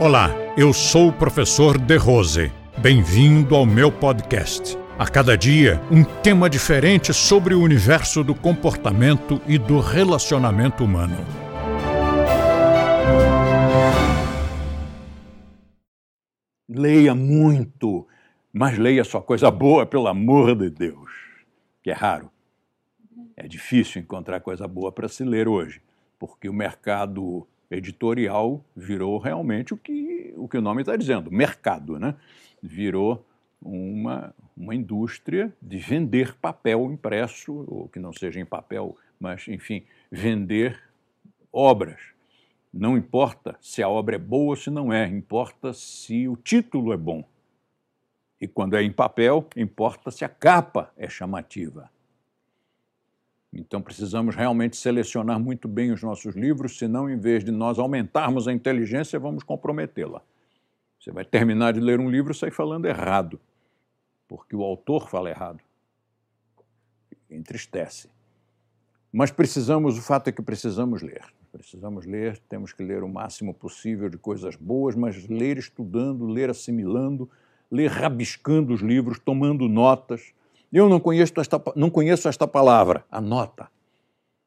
Olá, eu sou o professor De Rose. Bem-vindo ao meu podcast. A cada dia, um tema diferente sobre o universo do comportamento e do relacionamento humano. Leia muito, mas leia só coisa boa, pelo amor de Deus, que é raro. É difícil encontrar coisa boa para se ler hoje, porque o mercado editorial virou realmente o que o, que o nome está dizendo, mercado, né? Virou uma, uma indústria de vender papel impresso, ou que não seja em papel, mas, enfim, vender obras. Não importa se a obra é boa ou se não é, importa se o título é bom. E quando é em papel, importa se a capa é chamativa. Então precisamos realmente selecionar muito bem os nossos livros, senão, em vez de nós aumentarmos a inteligência, vamos comprometê-la. Você vai terminar de ler um livro e sair falando errado, porque o autor fala errado. Entristece. Mas precisamos, o fato é que precisamos ler. Precisamos ler, temos que ler o máximo possível de coisas boas, mas ler estudando, ler assimilando, ler rabiscando os livros, tomando notas eu não conheço esta, não conheço esta palavra. Anota.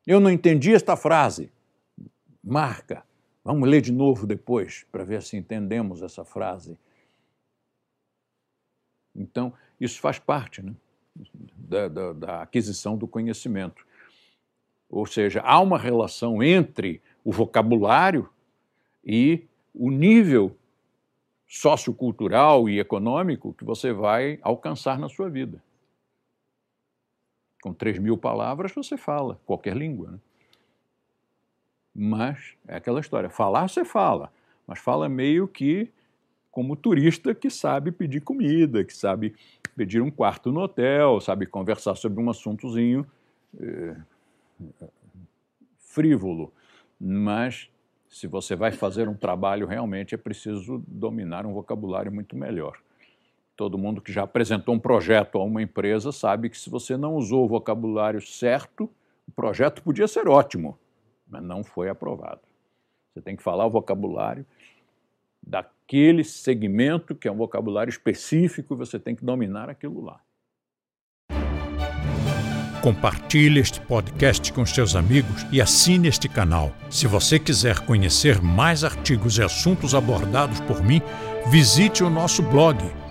Eu não entendi esta frase. Marca. Vamos ler de novo depois para ver se entendemos essa frase. Então, isso faz parte né, da, da, da aquisição do conhecimento. Ou seja, há uma relação entre o vocabulário e o nível sociocultural e econômico que você vai alcançar na sua vida. Com 3 mil palavras você fala qualquer língua. Né? Mas é aquela história: falar você fala, mas fala meio que como turista que sabe pedir comida, que sabe pedir um quarto no hotel, sabe conversar sobre um assuntozinho é, frívolo. Mas se você vai fazer um trabalho, realmente é preciso dominar um vocabulário muito melhor. Todo mundo que já apresentou um projeto a uma empresa sabe que se você não usou o vocabulário certo, o projeto podia ser ótimo, mas não foi aprovado. Você tem que falar o vocabulário daquele segmento, que é um vocabulário específico, e você tem que dominar aquilo lá. Compartilhe este podcast com seus amigos e assine este canal. Se você quiser conhecer mais artigos e assuntos abordados por mim, visite o nosso blog